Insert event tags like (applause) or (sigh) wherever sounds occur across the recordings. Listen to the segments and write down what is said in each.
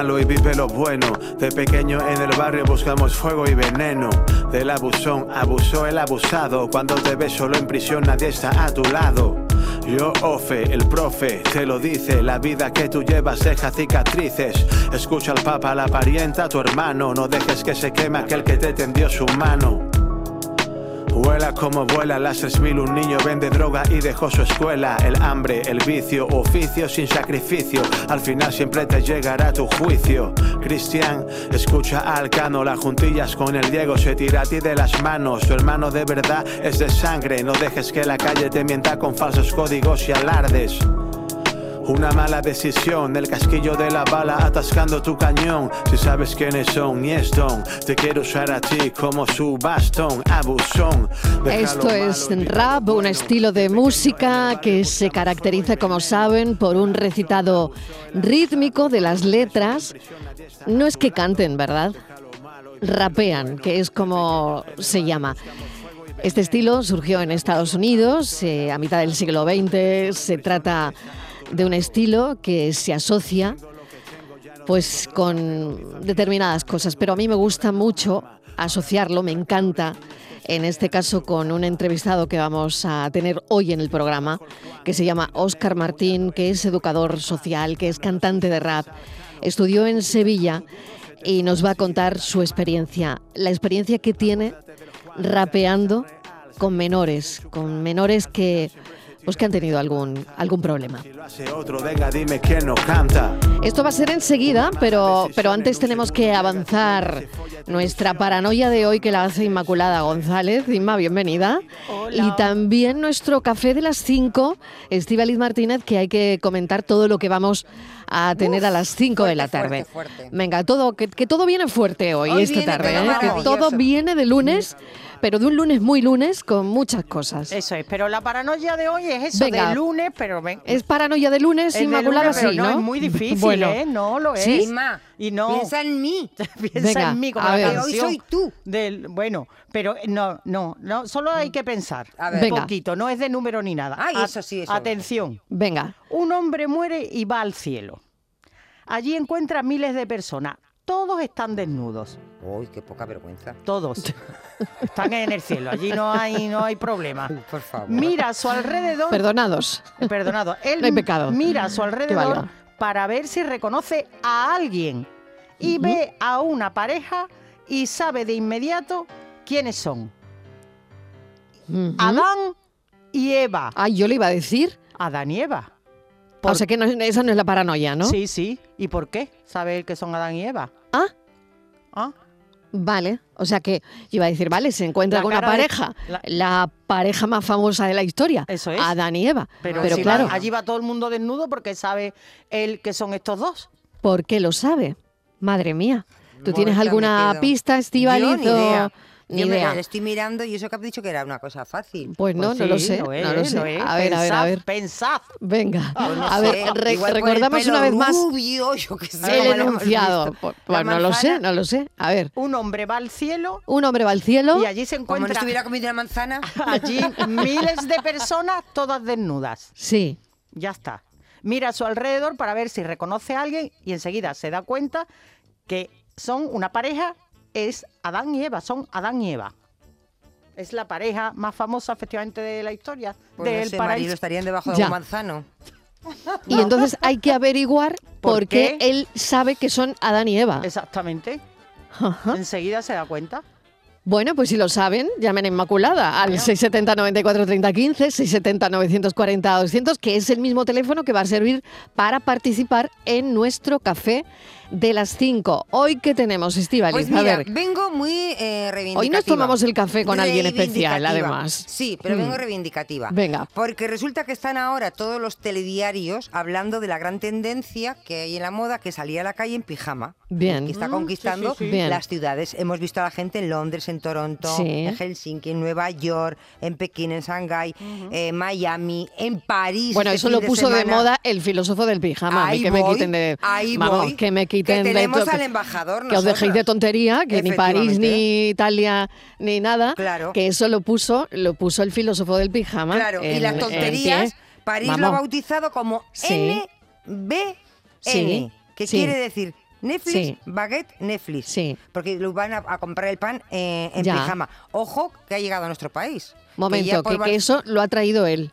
Malo y vive lo bueno. De pequeño en el barrio buscamos fuego y veneno. Del abusón abusó el abusado. Cuando te ves solo en prisión nadie está a tu lado. Yo, Ofe, el profe, te lo dice. La vida que tú llevas deja cicatrices. Escucha al papa, la parienta, tu hermano. No dejes que se queme aquel que te tendió su mano. Vuela como vuela las 3000, un niño vende droga y dejó su escuela. El hambre, el vicio, oficio sin sacrificio. Al final siempre te llegará tu juicio. Cristian, escucha al cano, las juntillas con el Diego se tira a ti de las manos. Tu hermano de verdad es de sangre, no dejes que la calle te mienta con falsos códigos y alardes. Una mala decisión, el casquillo de la bala atascando tu cañón. Si sabes quiénes son, ni Stone, te quiero usar a ti como su bastón, abusón. Esto es y rap, un estilo de música que se caracteriza, como saben, por un recitado rítmico de las letras. No es que canten, ¿verdad? Rapean, que es como se llama. Este estilo surgió en Estados Unidos eh, a mitad del siglo XX. Se trata de un estilo que se asocia pues con determinadas cosas, pero a mí me gusta mucho asociarlo, me encanta, en este caso con un entrevistado que vamos a tener hoy en el programa, que se llama Óscar Martín, que es educador social, que es cantante de rap, estudió en Sevilla y nos va a contar su experiencia, la experiencia que tiene rapeando con menores, con menores que pues que han tenido algún algún problema. Esto va a ser enseguida, pero, pero antes tenemos que avanzar nuestra paranoia de hoy que la hace Inmaculada González. Inma, bienvenida. Y también nuestro café de las 5, Estíbaliz Martínez, que hay que comentar todo lo que vamos a tener a las 5 de la tarde. fuerte, fuerte. Venga, todo, que, que todo viene fuerte hoy, Hoy esta tarde. todo ¿eh? Que todo viene de lunes, pero de un lunes muy lunes con muchas cosas. Eso es, pero la paranoia de hoy es eso, Venga. de lunes, pero ven. Es paranoia de lunes, es de Inmaculada, lunes, pero sí, no, ¿no? es muy difícil, (laughs) Bueno. ¿eh? No lo es. ¿Sí? Y no. piensa en mí. (laughs) Piensa Venga, en mí como a la ver. Que hoy soy tú. Del, bueno, pero no, no, no, solo hay que pensar A ver. un Venga. poquito, no es de número ni nada. Ay, A- eso sí, eso. Atención, Venga. un hombre muere y va al cielo. Allí encuentra miles de personas, todos están desnudos, Uy, qué poca vergüenza. todos. (laughs) están en el cielo, allí no hay, no hay problema. Por favor. Mira a su alrededor Perdonados. Eh, Perdonado. Él No hay pecado. mira a su alrededor para ver si reconoce a alguien y ve a una pareja y sabe de inmediato quiénes son. Adán y Eva. Ay, yo le iba a decir. Adán y Eva. O sea que no, esa no es la paranoia, ¿no? Sí, sí. ¿Y por qué? ¿Sabe él que son Adán y Eva? Ah, ¿Ah? vale. O sea que yo iba a decir, vale, se encuentra La con una de- pareja, la- la... pareja más famosa de la historia. Eso es. Adán y Eva. Pero, Pero si claro, va- allí va todo el mundo desnudo porque sabe él que son estos dos. ¿por qué lo sabe? Madre mía. ¿Tú tienes alguna pista, Estíbaliz? Ni idea. Yo me idea. la estoy mirando y eso que has dicho que era una cosa fácil. Pues no, Pues no lo sé. es, no lo sé. es. A ver, a ver, a ver. Pensad. Venga. Pues no a ver, re- recordamos una vez más rubio, (laughs) yo qué sé, el como enunciado. Pues, pues no lo sé, no lo sé. A ver, Un hombre va al cielo un hombre va al cielo. y allí se Como no encuentra estuviera comiendo una manzana. (laughs) allí miles de personas todas desnudas. Sí. Ya está. Mira a su alrededor para ver si reconoce a alguien y enseguida se da cuenta que son una pareja, es Adán y Eva, son Adán y Eva. Es la pareja más famosa efectivamente de la historia Pues del no sé, Marilo, paraíso. estarían debajo de Ya. un manzano. Y entonces hay que averiguar (laughs) por, ¿Por qué qué? él sabe que son Adán y Eva. Exactamente. Ajá. Enseguida se da cuenta. Bueno, pues si lo saben, llamen a Inmaculada al 670 94 30 15, 670 940 200, que es el mismo teléfono que va a servir para participar en nuestro café de las 5. Hoy que tenemos, Estivaliz, Pues a ver. vengo muy eh, reivindicativa. Hoy nos tomamos el café con alguien especial, además. Sí, pero Mm. vengo reivindicativa. Venga. Porque resulta que están ahora todos los telediarios hablando de la gran tendencia que hay en la moda, que salir a la calle en pijama. Bien. Que está Mm, conquistando sí, sí, sí. Bien. las ciudades. Hemos visto a la gente en Londres, en Toronto, Sí. en Helsinki, en Nueva York, en Pekín, en Shanghái, en Miami, en París. Bueno, este eso lo puso de moda el filósofo del pijama. A mí Ahí que me quiten de. ahí vamos, voy, que me que quiten de. tenemos al embajador Que os dejéis de tontería, que ni París, ni Italia, ni nada. Claro. Que eso lo puso, lo puso el filósofo del pijama. Claro, y las tonterías. París lo ha bautizado como Sí. NBN, Sí, que sí. quiere decir Netflix, Sí. baguette, Netflix. Sí. Porque lo van a, a comprar el pan eh, en Ya. pijama. Ojo que ha llegado a nuestro país. Que Momento, que, que eso lo ha traído él,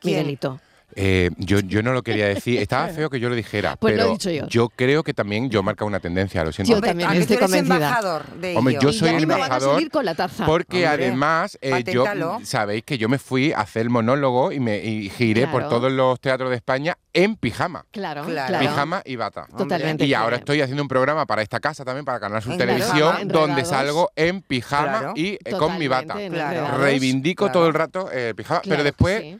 ¿Quién? Miguelito. Eh, yo, yo no lo quería decir, estaba (laughs) feo que yo lo dijera, Pues lo he pero dicho yo. creo que también yo marca una tendencia, lo siento. Yo Hombre, también a que estoy tú eres convencida. embajador de Hombre, yo Y soy el me van a embajador seguir con la taza. Porque Hombre, además eh, yo paténtalo. sabéis que yo me fui a hacer monólogo y me y giré por todos los teatros de España en pijama. Claro, Claro. Pijama y bata. Totalmente. Y ahora claro. estoy haciendo un programa para esta casa también, para Canal Sur En Televisión, pijama, donde salgo en pijama Claro. y eh, con mi bata. Reivindico Claro. todo el rato eh, pijama, Claro pero después sí.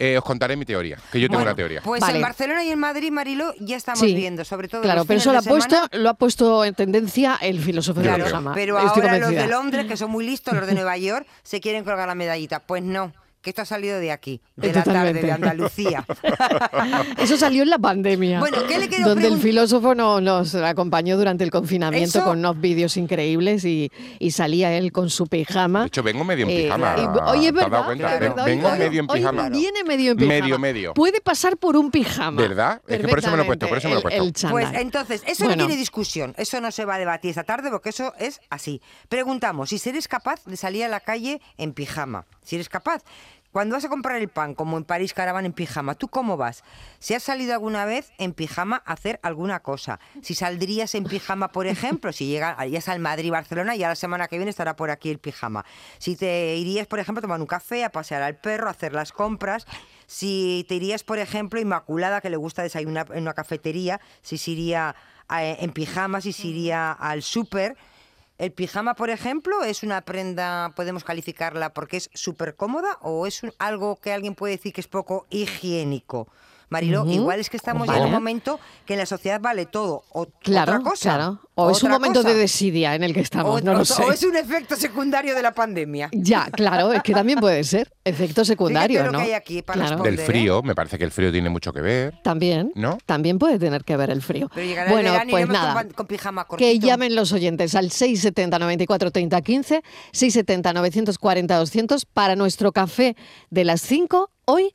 Eh, os contaré mi teoría, que yo tengo Bueno, una teoría. Pues Vale. en Barcelona y en Madrid, Marilo, ya estamos Sí. viendo, sobre todo Claro, los pero eso lo ha, de puesto, lo ha puesto en tendencia el filósofo Claro, del pijama. Pero Estoy ahora los de Londres, que son muy listos, los de Nueva York, se quieren colgar la medallita. Pues no, que esto ha salido de aquí, de la tarde, de Andalucía. (laughs) Eso salió en la pandemia. Bueno, ¿qué le quiero Donde el filósofo no- nos acompañó durante el confinamiento Eso- con unos vídeos increíbles y, y salía él con su pijama. De hecho, vengo medio en Eh, pijama. y- oye, es ¿Te has dado verdad, verdad, vengo hoy- medio en hoy pijama. viene medio en pijama. Medio, medio. Puede pasar por un pijama. ¿Verdad? Es que por eso me lo he puesto, por eso me lo he puesto. el- el Pues entonces, eso Bueno. no tiene discusión, eso no se va a debatir esta tarde porque eso es así. Preguntamos, si eres capaz de salir a la calle en pijama, si eres capaz. Cuando vas a comprar el pan, como en París, que ahora van en pijama, ¿tú cómo vas? Si has salido alguna vez en pijama a hacer alguna cosa. Si saldrías en pijama, por ejemplo, si llega, ya al Madrid, Barcelona, ya la semana que viene estará por aquí el pijama. Si te irías, por ejemplo, a tomar un café, a pasear al perro, a hacer las compras. Si te irías, por ejemplo, Inmaculada, que le gusta desayunar en una cafetería, si se iría eh, en pijama, si se iría al súper. ¿El pijama, por ejemplo, es una prenda, podemos calificarla porque es súper cómoda o es un- algo que alguien puede decir que es poco higiénico? Marilo, Ujú. igual es que estamos ya en Vale. un momento que en la sociedad vale todo. O, Claro, otra cosa. claro. O es un momento cosa. de desidia en el que estamos, O- no o- lo sé. o es un efecto secundario de la pandemia. Ya, claro, es que también puede ser efecto secundario, lo ¿no? que hay aquí para Claro. Del frío, me parece que el frío tiene mucho que ver. También, ¿No? también puede tener que ver el frío. Pero llegará bueno, el pues con nada. pan- con pijama Que llamen los oyentes al 670 94 30 15, 670 940 200 para nuestro café de las 5. Hoy,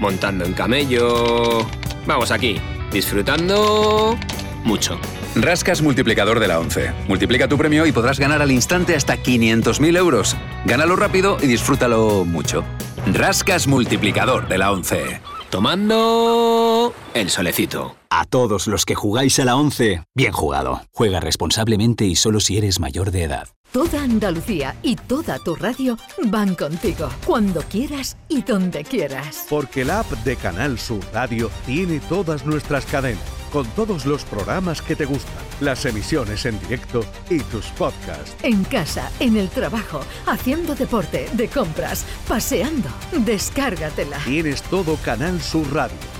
montando en camello. Vamos aquí, disfrutando mucho. Rascas multiplicador de la 11. Multiplica tu premio y podrás ganar al instante hasta 500.000 euros. Gánalo rápido y disfrútalo mucho. Rascas multiplicador de la 11. Tomando el solecito. A todos los que jugáis a la 11, bien jugado. Juega responsablemente y solo si eres mayor de edad. Toda Andalucía y toda tu radio van contigo, cuando quieras y donde quieras. Porque la app de Canal Sur Radio tiene todas nuestras cadenas, con todos los programas que te gustan, las emisiones en directo y tus podcasts. En casa, en el trabajo, haciendo deporte, de compras, paseando. Descárgatela. Tienes todo Canal Sur Radio,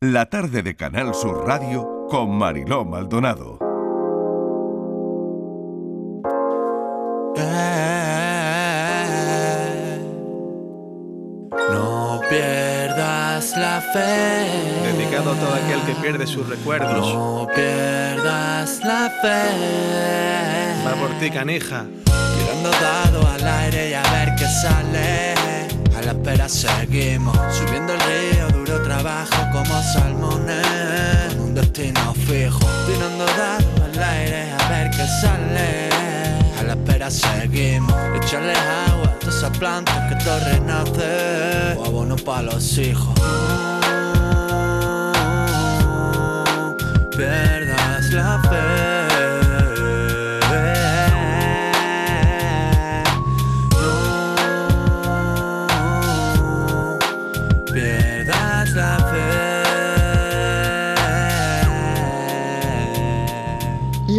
La tarde de Canal Sur Radio con Mariló Maldonado. No pierdas la fe. Dedicado a todo aquel que pierde sus recuerdos. No pierdas la fe. Va por ti, canija. Tirando dado al aire y a ver qué sale. A la espera seguimos. Subiendo el río, duro trabajo como salmones. Con un destino fijo. Tirando dado al aire a ver qué sale. A la espera seguimos. Echarle agua a todas esas plantas que todo renace. O abono para los hijos. Pierdas la fe.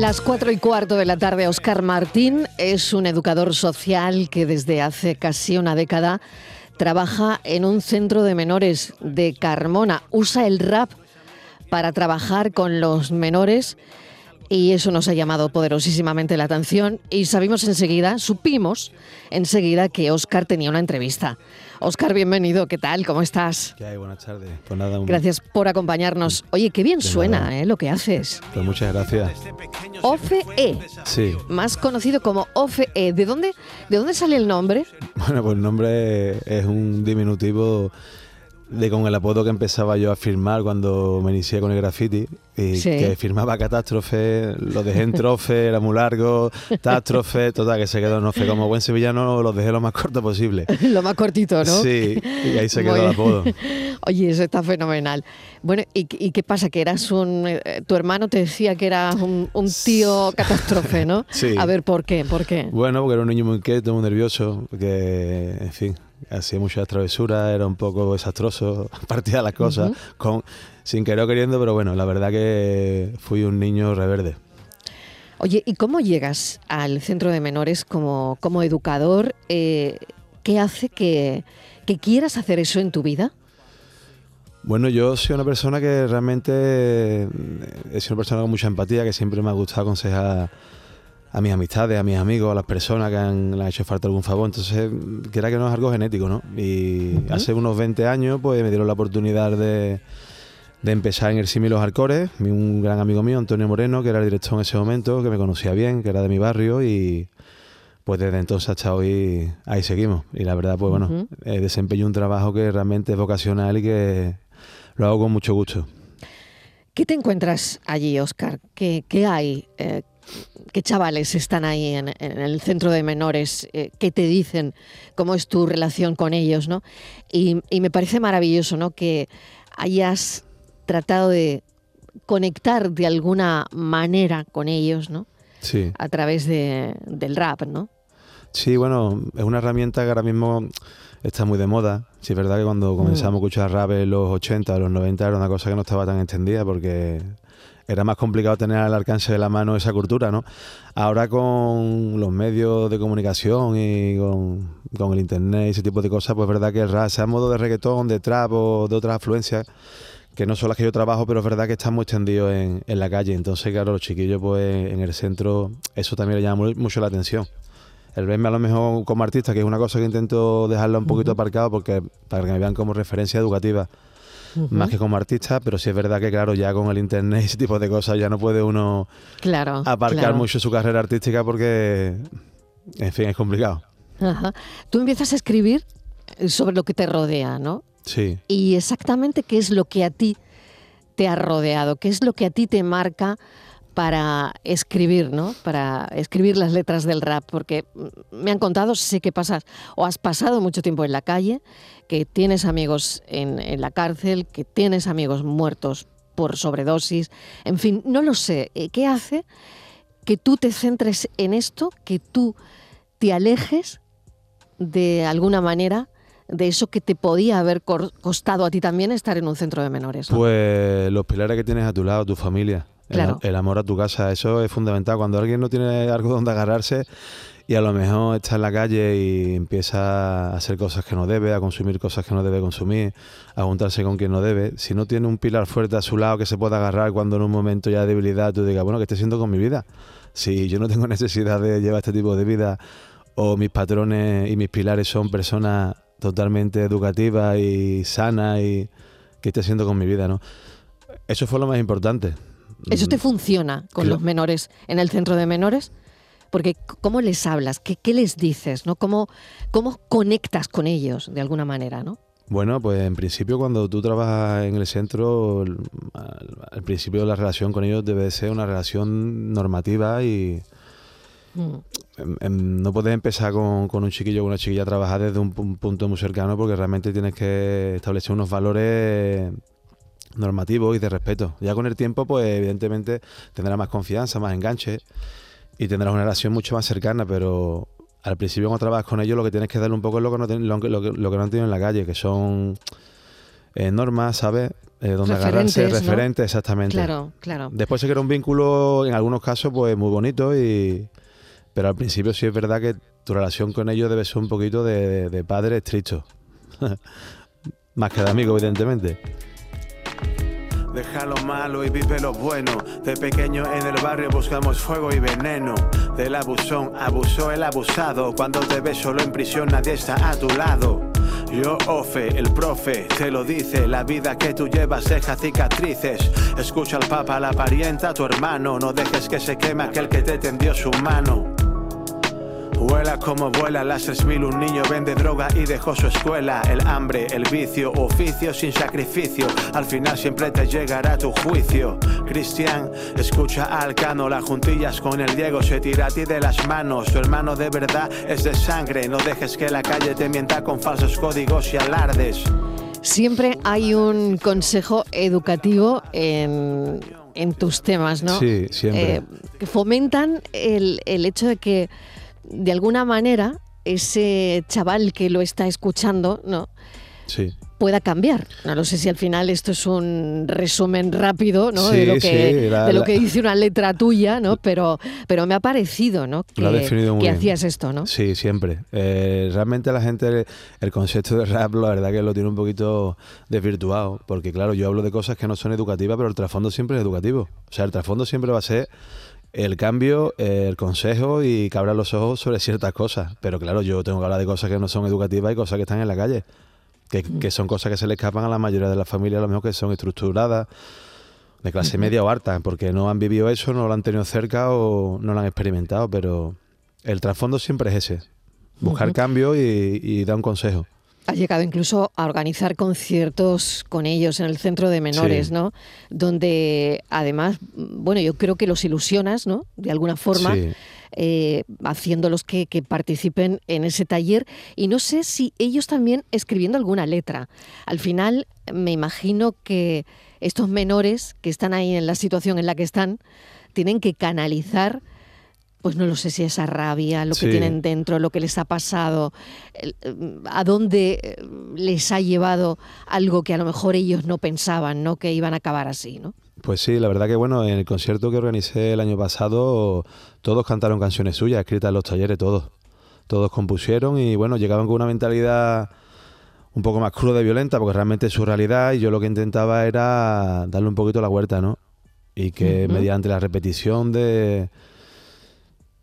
Las cuatro y cuarto de la tarde, Oscar Martín es un educador social que desde hace casi una década trabaja en un centro de menores de Carmona. Usa el rap para trabajar con los menores y eso nos ha llamado poderosísimamente la atención y sabimos enseguida, supimos enseguida que Oscar tenía una entrevista. Oscar, bienvenido, ¿qué tal? ¿Cómo estás? ¿Qué hay? Buenas tardes. Pues nada, un- Gracias por acompañarnos. Oye, qué bien De suena. ¿eh? lo que haces. Pues muchas gracias. OFE, Sí. más conocido como OFE. ¿De dónde, ¿De dónde sale el nombre? Bueno, pues el nombre es un diminutivo de con el apodo que empezaba yo a firmar cuando me inicié con el graffiti. Y Sí. que firmaba catástrofe, lo dejé en trofe, era muy largo, catástrofe, total, que se quedó, no sé, como buen sevillano lo dejé lo más corto posible. (laughs) lo más cortito, ¿no? Sí, y ahí se quedó Muy el apodo. (laughs) Oye, eso está fenomenal. Bueno, ¿y, y qué pasa? Que eras un... eh, tu hermano te decía que eras un, un tío catástrofe, ¿no? (laughs) Sí. A ver, ¿por qué? ¿Por qué? Bueno, porque era un niño muy inquieto, muy nervioso, que, en fin, hacía muchas travesuras, era un poco desastroso, (laughs) partía las cosas, Ujú. con, sin querer o queriendo, pero bueno, la verdad que fui un niño reverde. Oye, ¿y cómo llegas al centro de menores como, como educador? Eh, ¿Qué hace que, que quieras hacer eso en tu vida? Bueno, yo soy una persona que realmente eh, he sido una persona con mucha empatía, que siempre me ha gustado aconsejar a mis amistades, a mis amigos, a las personas que han, le han hecho falta algún favor. Entonces, quiera que no es algo genético, ¿no? Y hace unos 20 años, pues me dieron la oportunidad de, de empezar en el Simi Los Alcores. Mi- Un gran amigo mío, Antonio Moreno, que era el director en ese momento, que me conocía bien, que era de mi barrio y pues desde entonces hasta hoy ahí seguimos. Y la verdad, pues bueno, eh, desempeño un trabajo que realmente es vocacional y que lo hago con mucho gusto. ¿Qué te encuentras allí, Oscar? ¿Qué, qué hay? Eh, ¿Qué chavales están ahí en, en el centro de menores? Eh, ¿Qué te dicen? ¿Cómo es tu relación con ellos? ¿no? Y, y me parece maravilloso ¿no? que hayas tratado de conectar de alguna manera con ellos, ¿no? Sí. A través de, del rap, ¿no? Sí, bueno, es una herramienta que ahora mismo está muy de moda. Sí, es verdad que cuando comenzamos a escuchar rap en los 80, los 90 era una cosa que no estaba tan extendida porque era más complicado tener al alcance de la mano esa cultura, ¿no? Ahora con los medios de comunicación y con, con el internet y ese tipo de cosas, pues es verdad que el rap, sea modo de reggaetón, de trap o de otras afluencias, que no son las que yo trabajo, pero es verdad que están muy extendidos en, en la calle. Entonces, claro, los chiquillos, pues en el centro, eso también le llama mu- mucho la atención. El verme a lo mejor como artista, que es una cosa que intento dejarla un poquito aparcado porque para que me vean como referencia educativa, más que como artista, pero sí es verdad que, claro, ya con el internet y ese tipo de cosas ya no puede uno Claro. aparcar claro. mucho su carrera artística porque, en fin, es complicado. Ajá. Tú empiezas a escribir eh, sobre lo que te rodea, ¿no? Sí. Y exactamente qué es lo que a ti te ha rodeado, qué es lo que a ti te marca para escribir, ¿no? Para escribir las letras del rap, porque mm, me han contado, sé que pasas o has pasado mucho tiempo en la calle, que tienes amigos en, en la cárcel, que tienes amigos muertos por sobredosis, en fin, no lo sé. Eh, ¿Qué hace que tú te centres en esto, que tú te alejes de alguna manera de eso que te podía haber costado a ti también estar en un centro de menores? ¿no? Pues los pilares que tienes a tu lado, tu familia, el- Claro. el, amor a tu casa, eso es fundamental. Cuando alguien no tiene algo donde agarrarse y a lo mejor está en la calle y empieza a hacer cosas que no debe, a consumir cosas que no debe consumir, a juntarse con quien no debe, si no tiene un pilar fuerte a su lado que se pueda agarrar cuando en un momento ya de debilidad tú digas, bueno, ¿qué estoy haciendo con mi vida? Si yo no tengo (laughs) necesidad de llevar este tipo de vida o mis patrones y mis pilares son personas totalmente educativas y sanas y ¿qué estoy haciendo con mi vida? ¿no? Eso fue lo más importante. ¿Eso te funciona con los menores en el centro de menores? Porque ¿cómo les hablas? ¿Qué, qué les dices? ¿no? ¿Cómo, ¿Cómo conectas con ellos de alguna manera? ¿no? Bueno, pues en principio cuando tú trabajas en el centro, al, principio la relación con ellos debe de ser una relación normativa y Mm. em, em, no puedes empezar con, con un chiquillo o una chiquilla a trabajar desde un, pu- punto muy cercano porque realmente tienes que establecer unos valores normativos y de respeto. Ya con el tiempo, pues evidentemente tendrás más confianza, más enganche y tendrás una relación mucho más cercana, pero al principio cuando trabajas con ellos lo que tienes que darle un poco es lo que no, ten- lo, que- lo lo que no han tenido en la calle, que son eh, normas, ¿sabes? Eh, donde agarrarse, Referentes, ¿no? referentes, exactamente. Claro, claro. Después se crea un vínculo, en algunos casos, pues muy bonito, y pero al principio sí es verdad que tu relación con ellos debe ser un poquito de, de- de padre estricto. (laughs) Más que de amigo, evidentemente. Deja lo malo y vive lo bueno. De pequeño en el barrio buscamos fuego y veneno. Del abusón abusó el abusado. Cuando te ves solo en prisión nadie está a tu lado. Yo, Ofe, el profe, te lo dice. La vida que tú llevas deja cicatrices. Escucha al papa, la parienta, tu hermano. No dejes que se queme aquel que te tendió su mano. Vuela como vuela las 3000 un niño vende droga y dejó su escuela. El hambre, el vicio, oficio sin sacrificio. Al final siempre te llegará tu juicio. Cristian, escucha al cano Las juntillas con el Diego se tira a ti de las manos. Tu hermano de verdad es de sangre No dejes que la calle te mienta con falsos códigos y alardes. Siempre hay un consejo educativo en, en tus temas, ¿no? Sí, siempre. Eh, que fomentan el, el hecho de que, de alguna manera, ese chaval que lo está escuchando, ¿no? Sí. pueda cambiar. No lo sé si al final esto es un resumen rápido ¿no? de, lo que, sí, la- de lo que dice una letra tuya, ¿no? (laughs) pero, pero me ha parecido ¿no? que, Lo ha definido muy que bien. hacías esto. ¿no? Sí, siempre. Eh, realmente la gente, el concepto de rap, la verdad que lo tiene un poquito desvirtuado, porque claro, yo hablo de cosas que no son educativas, pero el trasfondo siempre es educativo. O sea, el trasfondo siempre va a ser el cambio, el consejo y que abra los ojos sobre ciertas cosas. Pero claro, yo tengo que hablar de cosas que no son educativas y cosas que están en la calle, que, que son cosas que se le escapan a la mayoría de las familias, a lo mejor que son estructuradas, de clase media o alta, porque no han vivido eso, no lo han tenido cerca o no lo han experimentado, pero el trasfondo siempre es ese, buscar Ujú. cambio y, y dar un consejo. Has llegado incluso a organizar conciertos con ellos en el centro de menores, Sí. ¿no? Donde además, bueno, yo creo que los ilusionas, ¿no? De alguna forma, Sí. eh, haciéndolos que, que participen en ese taller. Y no sé si ellos también escribiendo alguna letra. Al final, me imagino que estos menores que están ahí en la situación en la que están, tienen que canalizar pues no lo sé si esa rabia, lo que tienen dentro, lo que les ha pasado, el- a dónde eh, les ha llevado algo que a lo mejor ellos no pensaban, ¿no? Que iban a acabar así, ¿no? Pues sí, la verdad que bueno, en el concierto que organicé el año pasado, todos cantaron canciones suyas, escritas en los talleres, todos. Todos compusieron y bueno, llegaban con una mentalidad un poco más cruda y violenta, porque realmente es su realidad, y yo lo que intentaba era darle un poquito la vuelta, ¿no? Y que mediante la repetición de,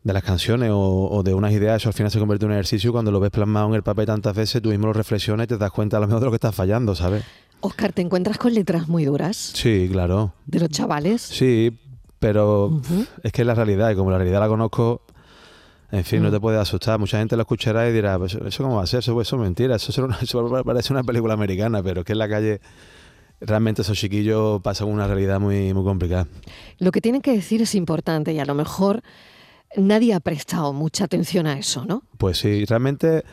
de las canciones o, o de unas ideas, eso al final se convierte en un ejercicio, cuando lo ves plasmado en el papel tantas veces, tú mismo lo reflexionas y te das cuenta a lo mejor de lo que estás fallando, ¿sabes? Oscar, ¿te encuentras con letras muy duras Sí, claro. de los chavales? Sí, pero es que es la realidad, y como la realidad la conozco, en fin, no te puede asustar. Mucha gente lo escuchará y dirá, pues, ¿eso cómo va a ser? Eso, eso es mentira, eso, será una- (laughs) eso parece una película americana, pero es que en la calle realmente esos chiquillos pasan una realidad muy, muy complicada. Lo que tienen que decir es importante y a lo mejor nadie ha prestado mucha atención a eso, ¿no? Pues sí, realmente,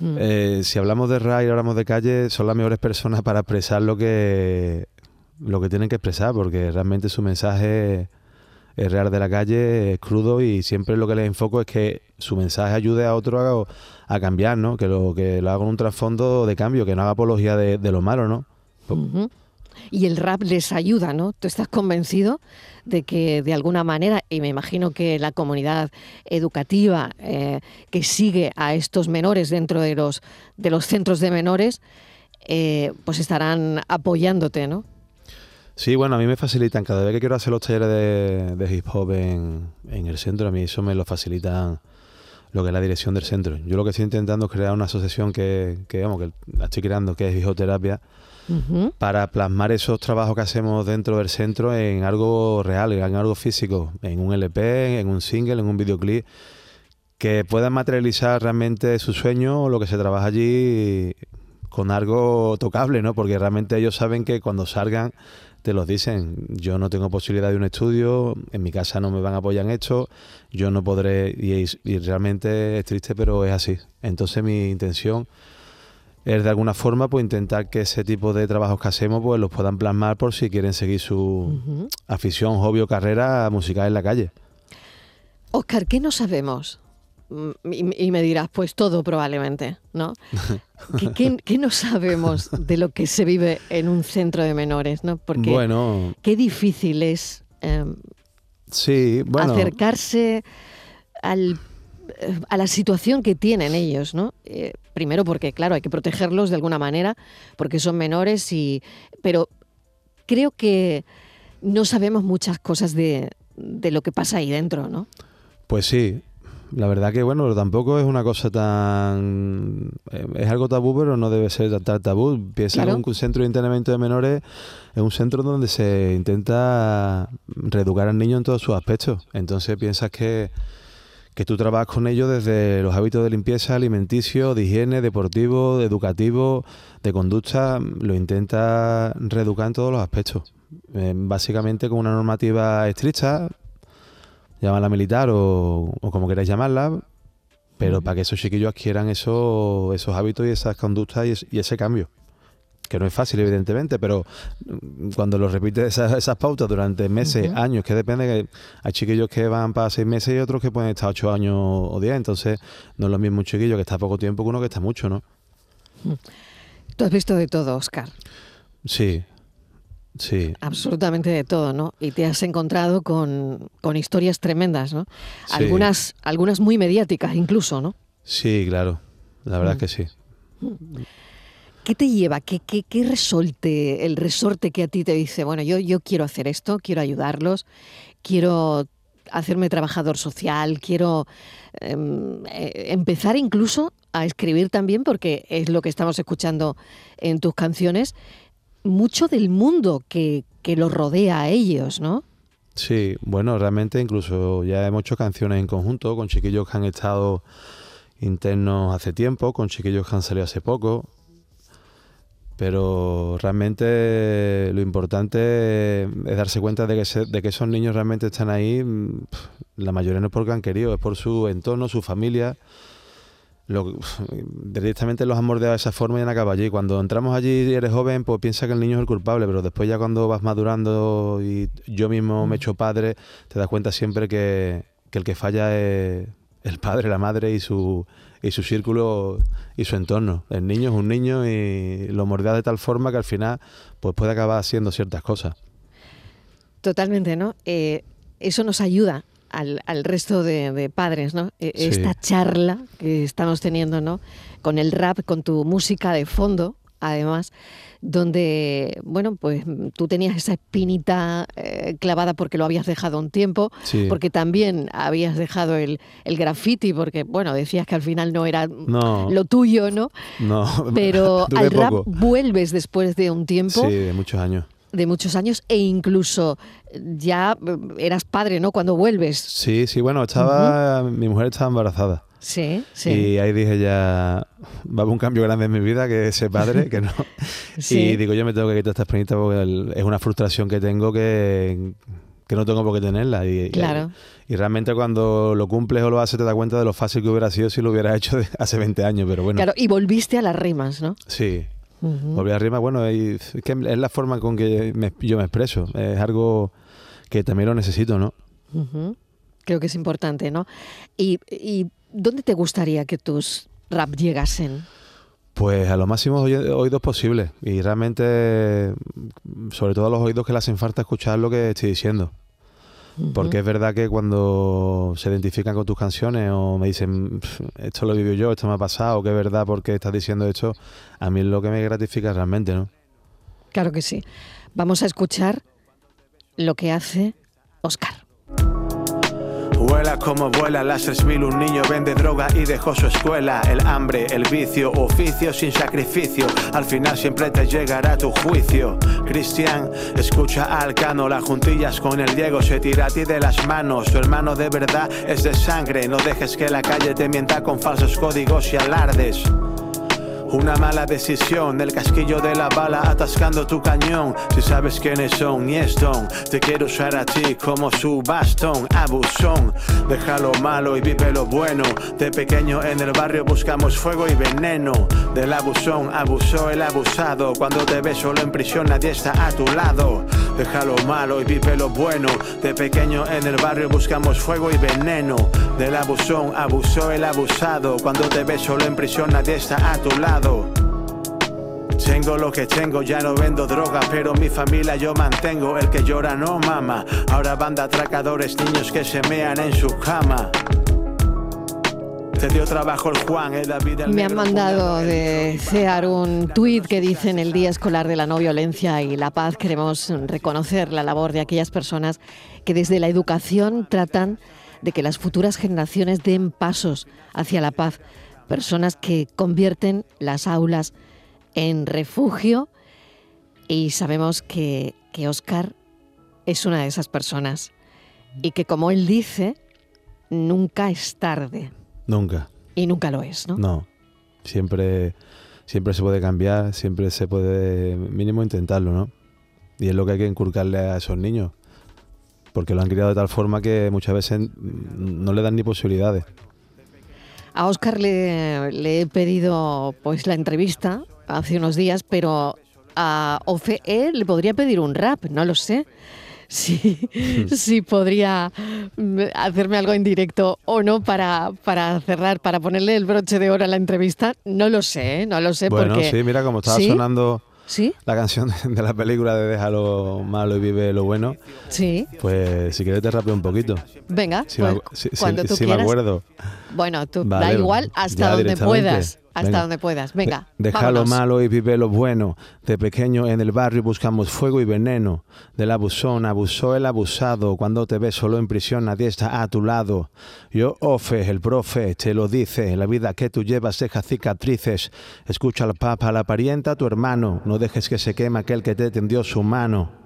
Mm. eh, si hablamos de RAI y hablamos de calle, son las mejores personas para expresar lo que, lo que tienen que expresar, porque realmente su mensaje es real de la calle, es crudo y siempre lo que les enfoco es que su mensaje ayude a otro a, a cambiar, ¿no? Que lo, que lo haga con un trasfondo de cambio, que no haga apología de, de lo malo, ¿no? Y el rap les ayuda, ¿no? ¿Tú estás convencido de que de alguna manera, y me imagino que la comunidad educativa eh, que sigue a estos menores dentro de los, de los centros de menores, eh, pues estarán apoyándote, ¿no? Sí, bueno, a mí me facilitan, cada vez que quiero hacer los talleres de, de hip hop en, en el centro, a mí eso me lo facilitan lo que es la dirección del centro. Yo lo que estoy intentando es crear una asociación que, que vamos, que la estoy creando, que es Hijoterapia, Para plasmar esos trabajos que hacemos dentro del centro en algo real, en algo físico, en un LP, en un single, en un videoclip, que puedan materializar realmente su sueño o lo que se trabaja allí con algo tocable, ¿no? Porque realmente ellos saben que cuando salgan te los dicen, yo no tengo posibilidad de un estudio, en mi casa no me van a apoyar en esto, yo no podré, y realmente es triste, pero es así. Entonces mi intención es de alguna forma pues intentar que ese tipo de trabajos que hacemos pues los puedan plasmar por si quieren seguir su afición, hobby o carrera musical en la calle. Oscar, ¿qué no sabemos? Mm, Y, y me dirás, pues todo probablemente, ¿no? (laughs) ¿Qué, qué, qué no sabemos de lo que se vive en un centro de menores, ¿no? Porque Bueno, qué difícil es eh, sí, bueno, acercarse al, eh, a la situación que tienen ellos, ¿no? Eh, primero porque, claro, hay que protegerlos de alguna manera, porque son menores y... Pero creo que no sabemos muchas cosas de, de lo que pasa ahí dentro, ¿no? pues sí. La verdad que bueno, tampoco es una cosa tan... Es algo tabú, pero no debe ser tan tabú. Piensa Claro. que un centro de internamiento de menores es un centro donde se intenta reeducar al niño en todos sus aspectos. Entonces piensas que, que tú trabajas con ellos desde los hábitos de limpieza, alimenticio, de higiene, deportivo, de educativo, de conducta, lo intenta reeducar en todos los aspectos. Eh, básicamente con una normativa estricta, llamarla militar o, o como queráis llamarla, pero para que esos chiquillos adquieran eso, esos hábitos y esas conductas y, es- y ese cambio. Que no es fácil, evidentemente, pero mm, cuando lo repites esas, esas pautas durante meses, años, que depende, que hay chiquillos que van para seis meses y otros que pueden estar ocho años o diez, entonces no es lo mismo un chiquillo que está poco tiempo que uno que está mucho, ¿no? Tú has visto de todo, Oscar, Sí, sí. absolutamente de todo, ¿no? Y te has encontrado con, con historias tremendas, ¿no? Sí. Algunas, algunas muy mediáticas incluso, ¿no? Sí, claro, la verdad Mm. es que sí. ¿Qué te lleva? ¿Qué, qué, qué resorte, el resorte que a ti te dice, bueno, yo, yo quiero hacer esto, quiero ayudarlos, quiero hacerme trabajador social, quiero em, eh, empezar incluso a escribir también, porque es lo que estamos escuchando en tus canciones, mucho del mundo que, que los rodea a ellos, ¿no? Sí, bueno, realmente incluso ya hemos hecho canciones en conjunto con chiquillos que han estado internos hace tiempo, con chiquillos que han salido hace poco. Pero realmente lo importante es darse cuenta de que, se- de que esos niños realmente están ahí. mm, La mayoría no es porque han querido, es por su entorno, su familia. Lo, (laughs) directamente los han mordeado de esa forma y han acabado allí. Cuando entramos allí y eres joven, pues piensa que el niño es el culpable, pero después ya cuando vas madurando y yo mismo me he hecho padre, te das cuenta siempre que, que el que falla es el padre, la madre y su, y su círculo y su entorno. El niño es un niño y lo mordea de tal forma que al final pues puede acabar haciendo ciertas cosas. Totalmente, ¿no? Eh, eso nos ayuda al, al resto de, de padres, ¿no? E- Sí. Esta charla que estamos teniendo, ¿no? Con el rap, con tu música de fondo, además, donde, bueno, pues tú tenías esa espinita eh, clavada porque lo habías dejado un tiempo, Sí. porque también habías dejado el, el graffiti, porque, bueno, decías que al final no era No. lo tuyo, ¿no? No, Pero (laughs) al rap poco. vuelves después de un tiempo Sí, de muchos años. De muchos años e incluso ya eh, eras padre, ¿no? Cuando vuelves. Sí, sí, bueno, estaba, mi mujer estaba embarazada. Sí, sí. Y ahí dije ya, va a haber un cambio grande en mi vida, que ser padre, que no. (laughs) Sí. Y digo, yo me tengo que quitar esta espinita porque el- es una frustración que tengo que, que no tengo por qué tenerla. Y, Claro. Y, realmente cuando lo cumples o lo haces te das cuenta de lo fácil que hubiera sido si lo hubiera hecho de- hace 20 años, pero bueno. Claro, y volviste a las rimas, ¿no? Sí. Ujú. Volví a rima, bueno, y es que es la forma con que me- yo me expreso. Es algo que también lo necesito, ¿no? Creo que es importante, ¿no? Y, y ¿dónde te gustaría que tus rap llegasen? Pues a los máximos oy- oídos posibles. Y realmente, sobre todo a los oídos que le hacen falta escuchar lo que estoy diciendo. Porque es verdad que cuando se identifican con tus canciones o me dicen, "Pf, esto lo vivo yo, esto me ha pasado, que es verdad porque estás diciendo esto, a mí es lo que me gratifica realmente, ¿no? Claro que sí. Vamos a escuchar lo que hace Oscar. Vuela como vuela las 3000, un niño vende droga y dejó su escuela. El hambre, el vicio, oficio sin sacrificio. Al final siempre te llegará tu juicio. Cristian, escucha al cano, las juntillas con el Diego se tira a ti de las manos. Tu hermano de verdad es de sangre. No dejes que la calle te mienta con falsos códigos y alardes. Una mala decisión, el casquillo de la bala atascando tu cañón. Si sabes quiénes son, y es. Te quiero usar a ti como su bastón, abusón. Deja lo malo y vive lo bueno. De pequeño en el barrio buscamos fuego y veneno. Del abusón abusó el abusado. Cuando te ves solo en prisión, nadie está a tu lado. Deja lo malo y vive lo bueno. De pequeño en el barrio buscamos fuego y veneno. Del abusón abusó el abusado. Cuando te ves solo en prisión, nadie está a tu lado. Tengo lo que tengo, ya no vendo droga, pero mi familia yo mantengo. El que llora no mama. Ahora banda atracadores, niños que se mean en su cama. Te dio trabajo el Juan, el David, el Me han mandado de CEAR un tuit que dice en el Día Escolar de la No Violencia y la Paz queremos reconocer la labor de aquellas personas que desde la educación tratan de que las futuras generaciones den pasos hacia la paz. Personas que convierten las aulas en refugio. Y sabemos que, que Oscar es una de esas personas. Y que como él dice, nunca es tarde Nunca. y nunca lo es, ¿no? No. Siempre, siempre se puede cambiar, siempre se puede mínimo intentarlo, ¿no? Y es lo que hay que inculcarle a esos niños. Porque lo han criado de tal forma que muchas veces no le dan ni posibilidades. A Oscar le, le he pedido pues la entrevista hace unos días, pero a Ofe él le podría pedir un rap, no lo sé. Sí, sí podría mm, hacerme algo en directo o no para, para cerrar, para ponerle el broche de oro a la entrevista. No lo sé, ¿eh? no lo sé Bueno, porque... sí, mira, como estaba ¿Sí? sonando ¿Sí? la canción de la película de Deja lo malo y vive lo bueno, Sí, pues si quieres te rapeo un poquito. venga, Si, pues, me, si- si- cuando tú si me quieras. acuerdo. Bueno, tú da igual hasta donde puedas, hasta Venga. donde puedas. Venga, Deja lo malo y vive lo bueno. De pequeño en el barrio buscamos fuego y veneno. Del abusón abusó el abusado. Cuando te ves solo en prisión nadie está a tu lado. Yo, Ofe, el profe, te lo dice. La vida que tú llevas deja cicatrices. Escucha al papa, a la parienta, a tu hermano. No dejes que se queme aquel que te tendió su mano.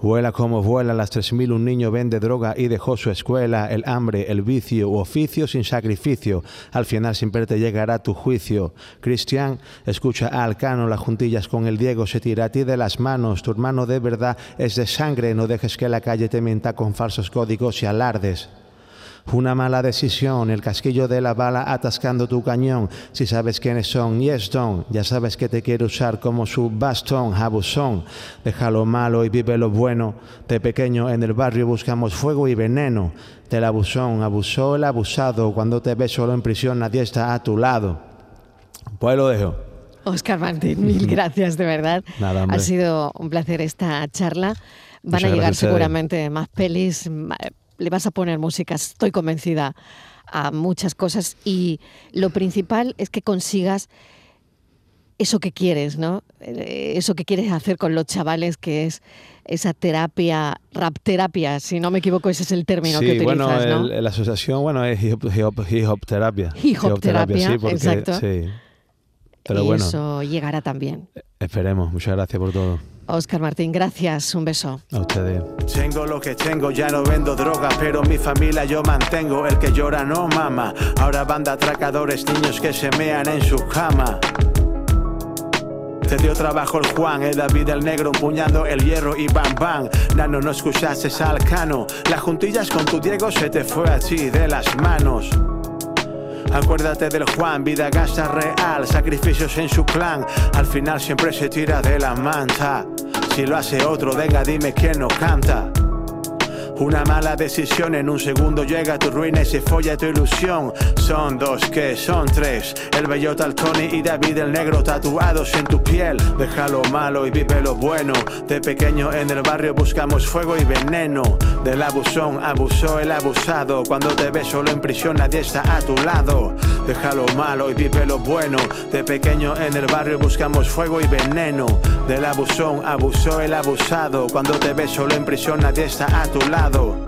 Vuela como vuela las 3000, un niño vende droga y dejó su escuela, el hambre, el vicio, oficio sin sacrificio. Al final siempre te llegará tu juicio. Cristian, escucha al cano, las juntillas con el Diego se tira a ti de las manos. Tu hermano de verdad es de sangre, no dejes que la calle te mienta con falsos códigos y alardes. Una mala decisión, el casquillo de la bala atascando tu cañón. Si sabes quiénes son, yes, don. Ya sabes que te quiere usar como su bastón, abusón. Deja lo malo y vive lo bueno. De pequeño en el barrio buscamos fuego y veneno. Del abusón, abusó el abusado. Cuando te ves solo en prisión, nadie está a tu lado. Pues lo dejo. Oscar Martín, mil (laughs) gracias de verdad. Nada, ha sido un placer esta charla. Van Muchas a llegar seguramente más pelis, le vas a poner música, estoy convencida, a muchas cosas y lo principal es que consigas eso que quieres, ¿no? Eh, eso que quieres hacer con los chavales, que es esa terapia, rap terapia, si no me equivoco, ese es el término que utilizas, bueno, ¿no? la asociación, bueno, es hip hop, hip hop terapia. Hip hop terapia, sí, porque, exacto. Sí. Pero bueno, eso llegará también. esperemos. Muchas gracias por todo. Oscar Martín, gracias. Un beso. A ustedes. Tengo lo que tengo, ya no vendo droga, pero mi familia yo mantengo. El que llora no mama. Ahora banda atracadores, niños que se mean en su cama. Te dio trabajo el Juan, el David el negro empuñando el hierro y bam bam. Nano, no escuchaste al cano. Las juntillas con tu Diego se te fue así de las manos. Acuérdate del Juan, vida gasta real, sacrificios en su clan. Al final siempre se tira de la manta. Si lo hace otro, venga, dime quién no canta. Una mala decisión en un segundo llega a tu ruina y se folla tu ilusión. Son dos que son tres. El bellota, el Tony y David el negro tatuados en tu piel. Deja lo malo y vive lo bueno. De pequeño en el barrio buscamos fuego y veneno. Del abusón abusó el abusado. Cuando te ves solo en prisión nadie está a tu lado. Deja lo malo y vive lo bueno. De pequeño en el barrio buscamos fuego y veneno. Del abusón abusó el abusado. Cuando te ves solo en prisión nadie está a tu lado. do